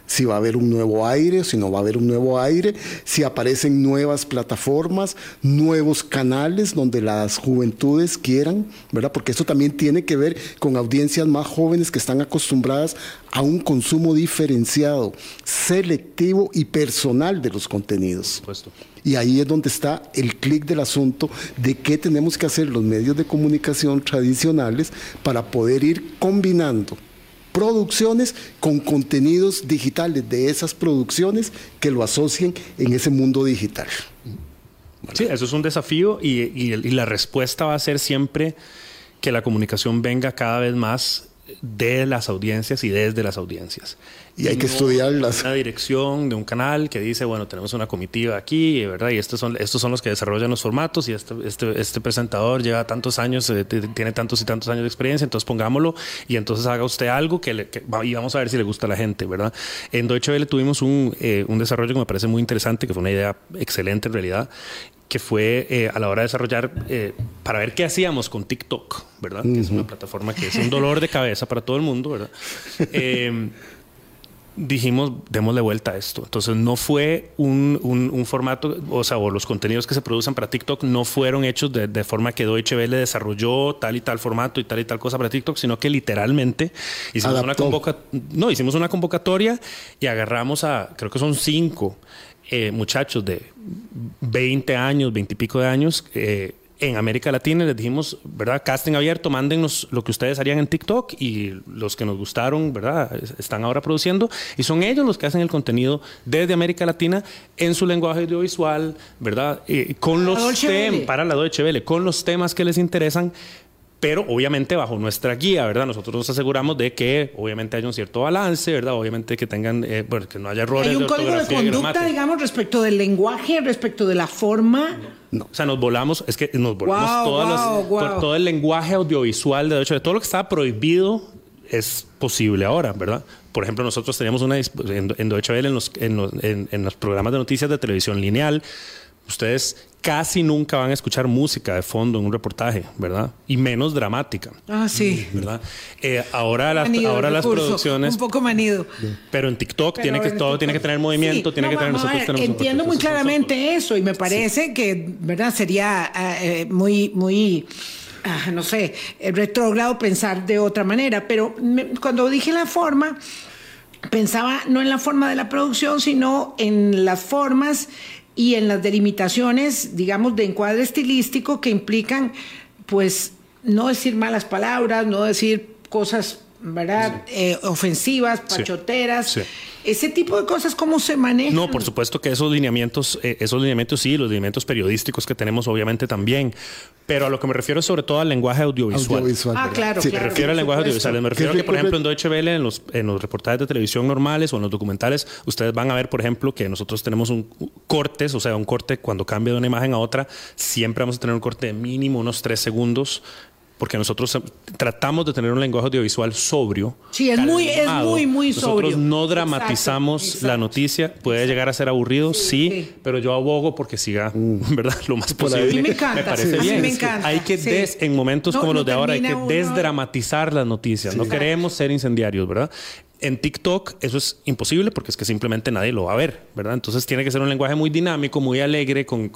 si va a haber un nuevo aire, si no va a haber un nuevo aire, si aparecen nuevas plataformas, nuevos canales donde las juventudes quieran, ¿verdad? Porque eso también tiene que ver con audiencias más jóvenes que están acostumbradas a un consumo diferenciado, selectivo y personal de los contenidos. Y ahí es donde está el clic del asunto de qué tenemos que hacer los medios de comunicación tradicionales para poder ir combinando producciones con contenidos digitales de esas producciones que lo asocien en ese mundo digital. Sí, eso es un desafío y, y, la respuesta va a ser siempre que la comunicación venga cada vez más de las audiencias y desde las audiencias. Y hay que estudiarlas. Una dirección de un canal que dice, bueno, tenemos una comitiva aquí, ¿verdad? Y estos son, estos son los que desarrollan los formatos y este, este, este presentador lleva tantos años, eh, tiene tantos y tantos años de experiencia, entonces pongámoslo y entonces haga usted algo que, le, y vamos a ver si le gusta a la gente, ¿verdad? En Deutsche Welle tuvimos un, eh, un desarrollo que me parece muy interesante, que fue una idea excelente en realidad, que fue eh, a la hora de desarrollar eh, para ver qué hacíamos con TikTok, ¿verdad? Que es una plataforma que es un dolor de cabeza para todo el mundo, ¿verdad? Eh, dijimos, démosle vuelta a esto. Entonces no fue un, un, formato, o sea, o los contenidos que se producen para TikTok no fueron hechos de, de, forma que Deutsche Welle desarrolló tal y tal formato y tal y tal cosa para TikTok, sino que literalmente hicimos una, no, hicimos una convocatoria y agarramos a, creo que son cinco eh, muchachos de 20 años, 20 y pico de años, eh, en América Latina les dijimos, ¿verdad? Casting abierto, mándennos lo que ustedes harían en TikTok y los que nos gustaron, ¿verdad? Están ahora produciendo y son ellos los que hacen el contenido desde América Latina en su lenguaje audiovisual, ¿verdad? Eh, con los temas, para la Deutsche Welle, con los temas que les interesan, pero obviamente bajo nuestra guía, ¿verdad? Nosotros nos aseguramos de que obviamente haya un cierto balance, ¿verdad? Obviamente que tengan, eh, bueno, que no haya errores. ¿Hay un código de conducta, digamos, respecto del lenguaje, respecto de la forma? No. O sea, nos volamos, es que nos volamos por todo el lenguaje audiovisual, de hecho, de todo lo que estaba prohibido es posible ahora, ¿verdad? Por ejemplo, nosotros teníamos una en, en Deutsche Welle, en los, en, en los programas de noticias de televisión lineal, ustedes casi nunca van a escuchar música de fondo en un reportaje, ¿verdad? Y menos dramática. Ah, sí. ¿Verdad? Eh, ahora las, ahora las producciones... Un poco manido. Pero en TikTok tiene que, todo tiene que tener movimiento, tiene que tener... Nosotros entiendo muy claramente eso y me parece que, ¿verdad? Sería eh, muy, muy... Ah, no sé, eh, retrógrado pensar de otra manera, pero cuando dije la forma, pensaba no en la forma de la producción, sino en las formas y en las delimitaciones, digamos, de encuadre estilístico que implican, pues, no decir malas palabras, no decir cosas, ¿verdad?, eh, ofensivas, pachoteras. Ese tipo de cosas, ¿cómo se manejan? No, por supuesto que esos lineamientos, eh, esos lineamientos sí, los lineamientos periodísticos que tenemos obviamente también, pero a lo que me refiero es sobre todo al lenguaje audiovisual. ah, claro, Me refiero al lenguaje audiovisual. Me refiero a que, por ejemplo, en Deutsche Welle, en los, en los reportajes de televisión normales o en los documentales, ustedes van a ver, por ejemplo, que nosotros tenemos un cortes, o sea, un corte cuando cambia de una imagen a otra, siempre vamos a tener un corte de mínimo unos tres segundos porque nosotros tratamos de tener un lenguaje audiovisual sobrio. Sí, es muy, es muy, muy sobrio. Nosotros no dramatizamos la noticia. Puede llegar a ser aburrido, sí, pero yo abogo porque siga, mm. ¿verdad? Lo más posible. A me encanta. Me parece bien. Me encanta. Hay que, des, en momentos como los de ahora, hay que desdramatizar las noticias. No queremos ser incendiarios, ¿verdad? En TikTok eso es imposible porque es que simplemente nadie lo va a ver, ¿verdad? Entonces tiene que ser un lenguaje muy dinámico, muy alegre, con,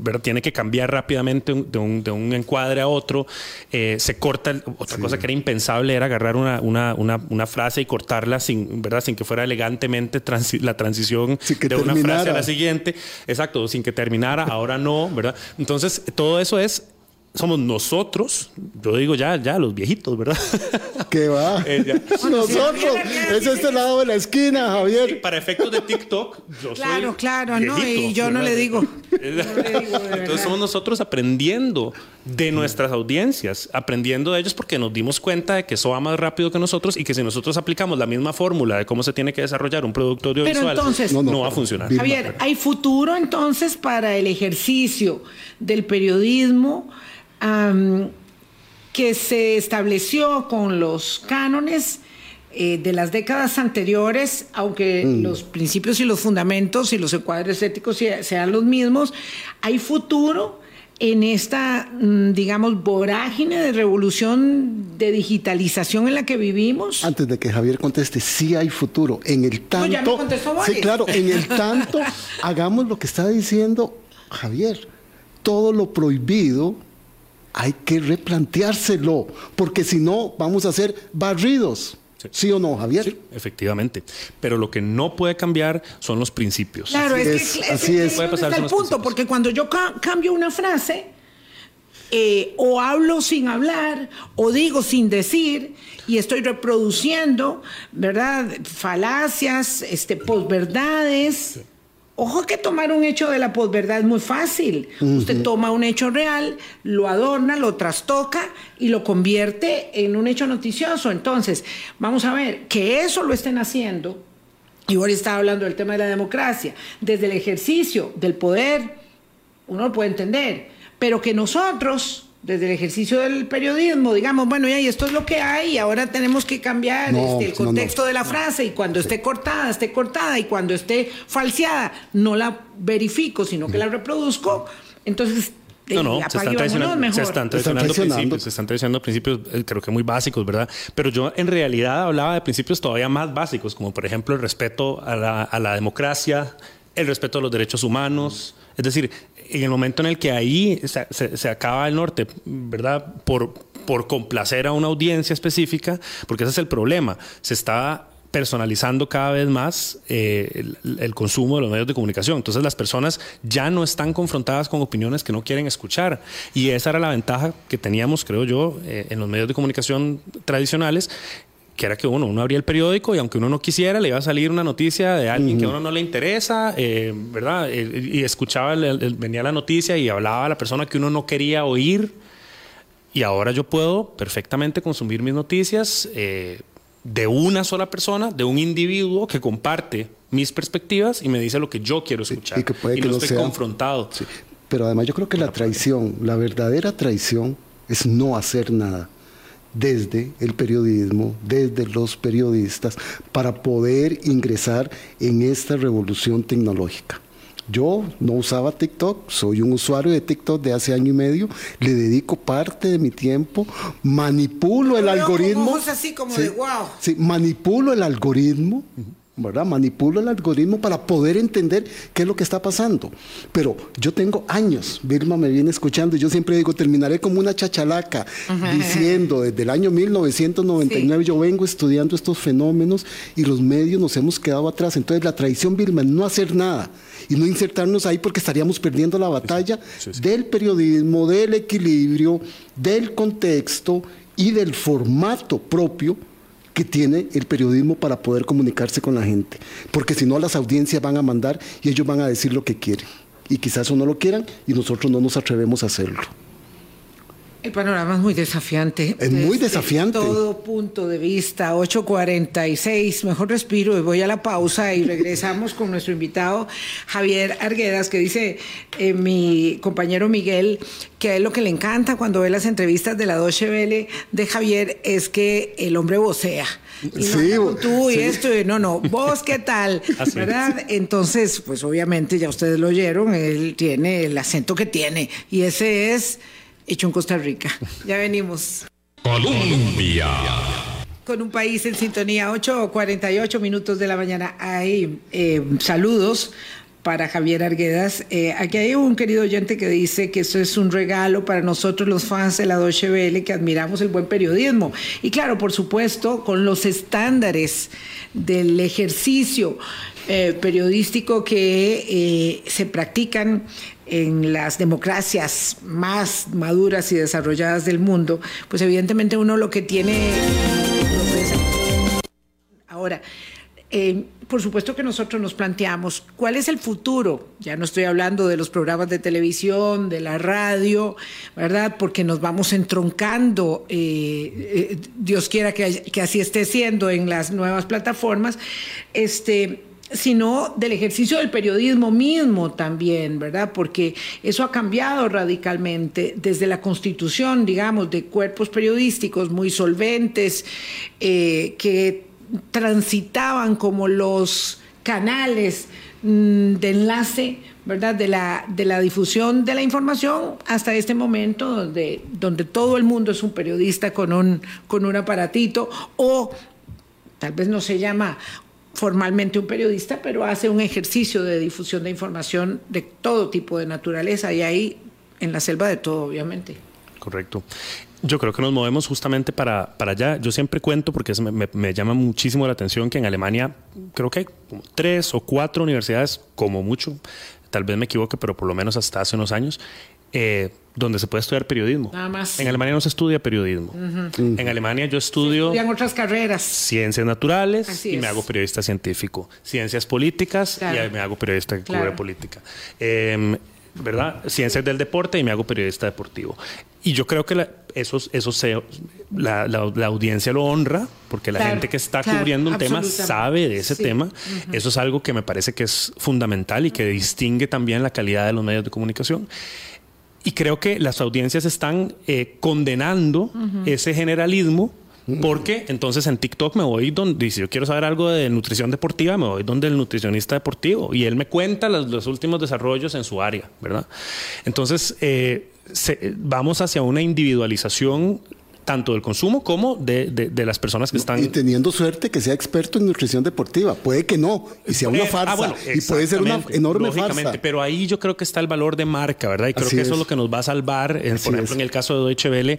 ¿verdad? tiene que cambiar rápidamente de un, de un encuadre a otro. Eh, se corta, otra cosa que era impensable era agarrar una, una, una, una, frase y cortarla sin, ¿verdad? sin que fuera elegantemente la transición de una frase a la siguiente. Exacto, sin que terminara, ahora no, ¿verdad? Entonces todo eso es somos nosotros, yo digo ya, ya, los viejitos, ¿verdad? ¿Qué va? Eh, nosotros, es este lado de la esquina, Javier. Para efectos de TikTok, yo claro, soy Claro, claro, no, y yo no le digo. Entonces somos nosotros aprendiendo de nuestras audiencias, aprendiendo de ellos porque nos dimos cuenta de que eso va más rápido que nosotros y que si nosotros aplicamos la misma fórmula de cómo se tiene que desarrollar un producto audiovisual, entonces, no, va a funcionar. Javier, ¿hay futuro entonces para el ejercicio del periodismo que se estableció con los cánones? Eh, de las décadas anteriores, aunque mm. los principios y los fundamentos y los encuadres éticos sean los mismos, hay futuro en esta, mm, digamos, vorágine de revolución de digitalización en la que vivimos? Antes de que Javier conteste, sí hay futuro. En el tanto. ya me contestó sí, claro, en el tanto, hagamos lo que está diciendo Javier. Todo lo prohibido hay que replanteárselo, porque si no, vamos a ser barridos. Sí. o no, Javier? efectivamente. Pero lo que no puede cambiar son los principios. Claro, es, que así es. Puede pasar el punto, porque cuando yo cambio una frase, eh, o hablo sin hablar, o digo sin decir, y estoy reproduciendo, ¿verdad? Falacias, este, posverdades. Ojo que tomar un hecho de la posverdad es muy fácil. Usted toma un hecho real, lo adorna, lo trastoca y lo convierte en un hecho noticioso. Entonces, vamos a ver que eso lo estén haciendo. Y ahora estaba hablando del tema de la democracia, desde el ejercicio del poder, uno lo puede entender, pero que nosotros desde el ejercicio del periodismo, digamos, bueno, ya, y esto es lo que hay, y ahora tenemos que cambiar este, el contexto de la frase, y cuando esté cortada, esté cortada, y cuando esté falseada, no la verifico, sino que la reproduzco, entonces... No, no, se están, traicionando, se están traicionando. principios, se están traicionando principios, eh, creo que muy básicos, ¿verdad? Pero yo en realidad hablaba de principios todavía más básicos, como por ejemplo el respeto a la, a la democracia, el respeto a los derechos humanos, es decir, en el momento en el que ahí se, acaba el norte, ¿verdad? Por, por complacer a una audiencia específica, porque ese es el problema. Se está personalizando cada vez más eh, el, consumo de los medios de comunicación. Entonces las personas ya no están confrontadas con opiniones que no quieren escuchar. Y esa era la ventaja que teníamos, creo yo, eh, en los medios de comunicación tradicionales, que era que uno, uno abría el periódico y aunque uno no quisiera, le iba a salir una noticia de alguien que a uno no le interesa, eh, ¿verdad? Eh, y escuchaba, venía la noticia y hablaba a la persona que uno no quería oír. Y ahora yo puedo perfectamente consumir mis noticias eh, de una sola persona, de un individuo que comparte mis perspectivas y me dice lo que yo quiero escuchar. y, que puede no, estoy confrontado. Pero además yo creo que la traición, la verdadera traición es no hacer nada desde el periodismo, desde los periodistas, para poder ingresar en esta revolución tecnológica. Yo no usaba TikTok, soy un usuario de TikTok de hace año y medio, le dedico parte de mi tiempo, manipulo el algoritmo. así como de wow. Sí, manipulo el algoritmo. ¿Verdad? Manipulo el algoritmo para poder entender qué es lo que está pasando. Pero yo tengo años, Vilma me viene escuchando y yo siempre digo, terminaré como una chachalaca, diciendo, desde el año 1999 yo vengo estudiando estos fenómenos y los medios nos hemos quedado atrás. Entonces la tradición, Vilma, es no hacer nada y no insertarnos ahí porque estaríamos perdiendo la batalla del periodismo, del equilibrio, del contexto y del formato propio que tiene el periodismo para poder comunicarse con la gente. Porque si no, las audiencias van a mandar y ellos van a decir lo que quieren. Y quizás o no lo quieran y nosotros no nos atrevemos a hacerlo. El panorama es muy desafiante. Es muy desafiante. todo punto de vista, 8.46. Mejor respiro y voy a la pausa y regresamos con nuestro invitado Javier Arguedas, que dice eh, mi compañero Miguel que a él lo que le encanta cuando ve las entrevistas de la Deutsche Welle de Javier es que el hombre vocea. Y sí, tú y esto, y no, no, vos qué tal, ¿verdad? Entonces, pues obviamente ya ustedes lo oyeron, él tiene el acento que tiene y ese es hecho en Costa Rica. Ya venimos. Colombia. Con un país en sintonía, 8 o 48 minutos de la mañana. Hay eh, saludos para Javier Arguedas. Eh, aquí hay un querido oyente que dice que eso es un regalo para nosotros los fans de la Deutsche Welle que admiramos el buen periodismo. Y claro, por supuesto, con los estándares del ejercicio eh, periodístico que se practican en las democracias más maduras y desarrolladas del mundo, pues evidentemente uno lo que tiene... Ahora, eh, por supuesto que nosotros nos planteamos cuál es el futuro. Ya no estoy hablando de los programas de televisión, de la radio, ¿verdad? Porque nos vamos entroncando, eh, eh, Dios quiera que, que, así esté siendo en las nuevas plataformas, este, sino del ejercicio del periodismo mismo también, ¿verdad? Porque eso ha cambiado radicalmente desde la constitución, digamos, de cuerpos periodísticos muy solventes, eh, que transitaban como los canales mm, de enlace, ¿verdad? De la, de la difusión de la información hasta este momento donde, donde todo el mundo es un periodista con un, con un aparatito o tal vez no se llama formalmente un periodista, pero hace un ejercicio de difusión de información de todo tipo de naturaleza y ahí en la selva de todo, obviamente. Correcto. Yo creo que nos movemos justamente para, para allá. Yo siempre cuento, porque me, llama muchísimo la atención, que en Alemania creo que hay tres o cuatro universidades, como mucho, tal vez me equivoque, pero por lo menos hasta hace unos años, eh, donde se puede estudiar periodismo. Nada más. En Alemania no se estudia periodismo. En Alemania yo estudio... Estudian otras carreras. Ciencias naturales y me hago periodista científico. Ciencias políticas y me hago periodista que cubre política. Eh, ¿verdad? Ciencias del deporte y me hago periodista deportivo. Y yo creo que la, eso, eso se, la, la, audiencia lo honra, porque la gente que está cubriendo un tema sabe de ese tema. Eso es algo que me parece que es fundamental y que distingue también la calidad de los medios de comunicación. Y creo que las audiencias están eh, condenando ese generalismo porque entonces en TikTok me voy donde, si yo quiero saber algo de nutrición deportiva, me voy donde el nutricionista deportivo y él me cuenta los, los últimos desarrollos en su área, ¿verdad? Entonces, eh, vamos hacia una individualización tanto del consumo como de, de, las personas que están... Y teniendo suerte que sea experto en nutrición deportiva. Puede que no, y sea una eh, ah, farsa. y puede ser una enorme farsa. Pero ahí yo creo que está el valor de marca, ¿verdad? Y creo que eso es lo que nos va a salvar. por ejemplo, en el caso de Deutsche Welle,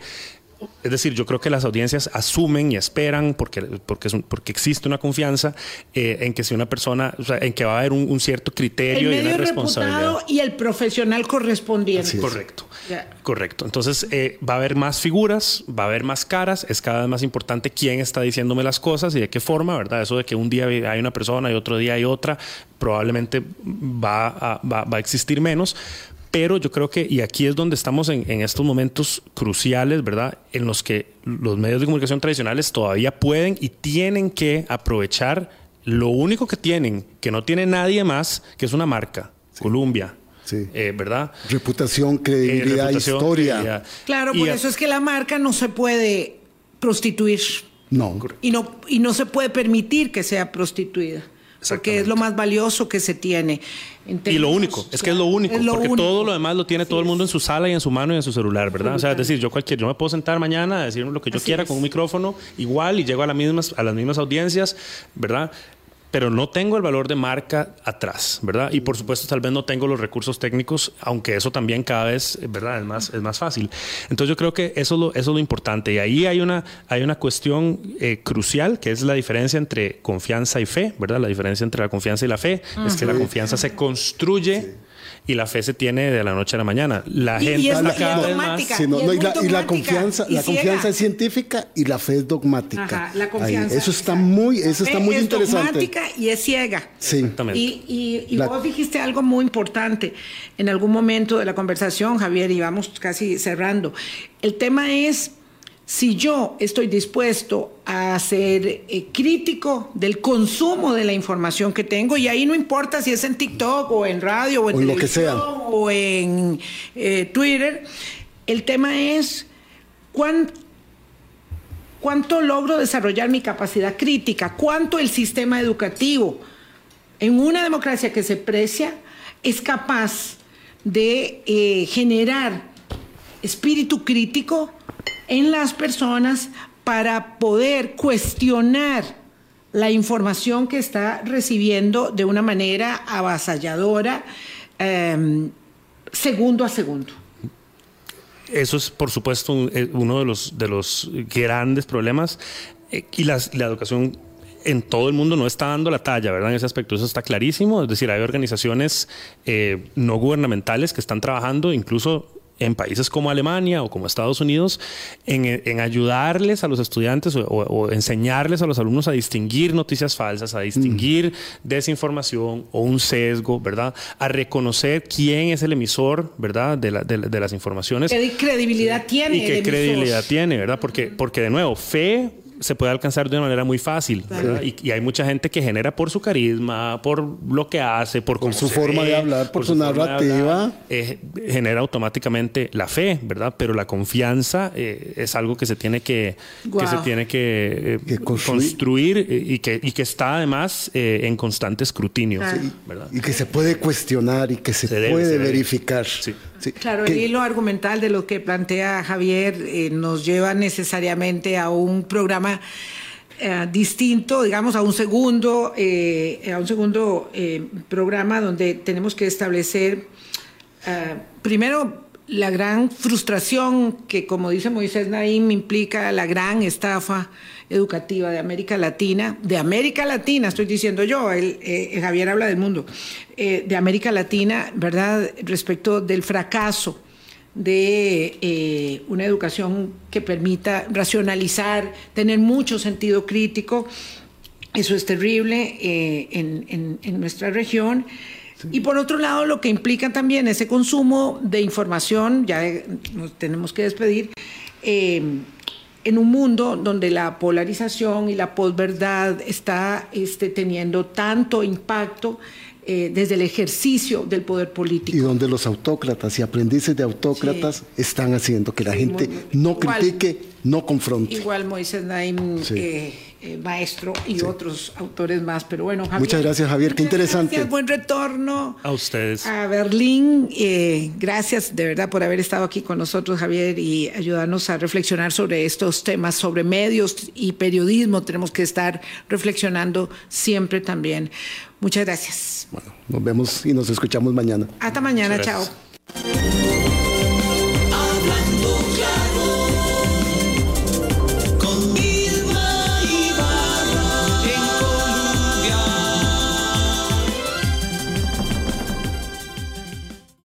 es decir, yo creo que las audiencias asumen y esperan, porque, porque, porque existe una confianza eh, en que si una persona, o sea, en que va a haber un, cierto criterio y una responsabilidad. y el profesional correspondiente. Correcto. Correcto. Entonces, eh, va a haber más figuras, va a haber más caras, es cada vez más importante quién está diciéndome las cosas y de qué forma, ¿verdad? Eso de que un día hay una persona y otro día hay otra, probablemente va a, va, va a existir menos, pero yo creo que, y aquí es donde estamos en, estos momentos cruciales, ¿verdad? En los que los medios de comunicación tradicionales todavía pueden y tienen que aprovechar lo único que tienen, que no tiene nadie más, que es una marca, Columbia. Sí. Eh, ¿Verdad? Reputación, credibilidad, eh, historia. Claro, por eso es que la marca no se puede prostituir. No. Y no, y no se puede permitir que sea prostituida porque es lo más valioso que se tiene. Y lo único, es que es lo único, porque todo lo demás lo tiene todo el mundo en su sala y en su mano y en su celular, ¿verdad? O sea, es decir, yo cualquier, yo me puedo sentar mañana a decir lo que yo quiera con un micrófono igual y llego a las mismas, a las mismas audiencias, ¿verdad? Pero no tengo el valor de marca atrás, ¿verdad? Y por supuesto tal vez no tengo los recursos técnicos, aunque eso también cada vez, ¿verdad? Es más, es más fácil. Entonces yo creo que eso es lo, eso es lo importante. Y ahí hay una, hay una cuestión eh, crucial, que es la diferencia entre confianza y fe, ¿verdad? La diferencia entre la confianza y la fe es que la confianza se construye y la fe se tiene de la noche a la mañana. La gente está cada vez más. y, la, confianza, la confianza es científica y la fe es dogmática. la confianza. Eso está muy, eso está muy es interesante. dogmática y es ciega. Sí. Exactamente. Y, y vos dijiste algo muy importante en algún momento de la conversación, Javier, y vamos casi cerrando. El tema es si yo estoy dispuesto a ser eh, crítico del consumo de la información que tengo, y ahí no importa si es en TikTok o en radio o en televisión o en eh, Twitter, el tema es cuánto logro desarrollar mi capacidad crítica, cuánto el sistema educativo en una democracia que se precia es capaz de eh, generar espíritu crítico en las personas para poder cuestionar la información que está recibiendo de una manera avasalladora, em, segundo a segundo. Eso es, por supuesto, eh, uno de los, de los grandes problemas. Eh, y la educación en todo el mundo no está dando la talla, ¿verdad? En ese aspecto, eso está clarísimo. Es decir, hay organizaciones eh, no gubernamentales que están trabajando, incluso en países como Alemania o como Estados Unidos en, ayudarles a los estudiantes o, enseñarles a los alumnos a distinguir noticias falsas, a distinguir mm. desinformación o un sesgo, ¿verdad? A reconocer quién es el emisor, ¿verdad? De, de, las informaciones. ¿Qué credibilidad tiene? Y qué credibilidad tiene, ¿verdad? Porque, porque de nuevo, fe se puede alcanzar de una manera muy fácil. Y, hay mucha gente que genera por su carisma, por lo que hace, por, por su forma de hablar, por, su, narrativa. Eh, genera automáticamente la fe, ¿verdad? Pero la confianza eh, es algo que se tiene que, que se tiene que, eh, construir, y, que, y que está además en constante escrutinio. Y que se puede cuestionar y que se, puede verificar. Claro, el hilo argumental de lo que plantea Javier nos lleva necesariamente a un programa eh, distinto, digamos, a un segundo, eh, a un segundo eh, programa donde tenemos que establecer, primero, la gran frustración que, como dice Moisés Naim, implica la gran estafa educativa de América Latina, de América Latina, estoy diciendo yo, el, Javier habla del mundo, de América Latina, ¿verdad?, respecto del fracaso de eh, una educación que permita racionalizar, tener mucho sentido crítico. Eso es terrible eh, en, nuestra región. Y por otro lado, lo que implica también ese consumo de información, ya nos tenemos que despedir, eh, en un mundo donde la polarización y la posverdad está este, teniendo tanto impacto eh, desde el ejercicio del poder político. Y donde los autócratas y aprendices de autócratas están haciendo que la gente no critique, no confronte. Igual Moisés Naim, eh, eh, maestro, y otros autores más. Pero bueno, Javier, Muchas gracias, Javier, qué interesante. Gracias, buen retorno. A ustedes. A Berlín. gracias de verdad por haber estado aquí con nosotros, Javier, y ayudarnos a reflexionar sobre estos temas, sobre medios y periodismo. Tenemos que estar reflexionando siempre también. Muchas gracias. Bueno, nos vemos y nos escuchamos mañana. Hasta mañana, chao.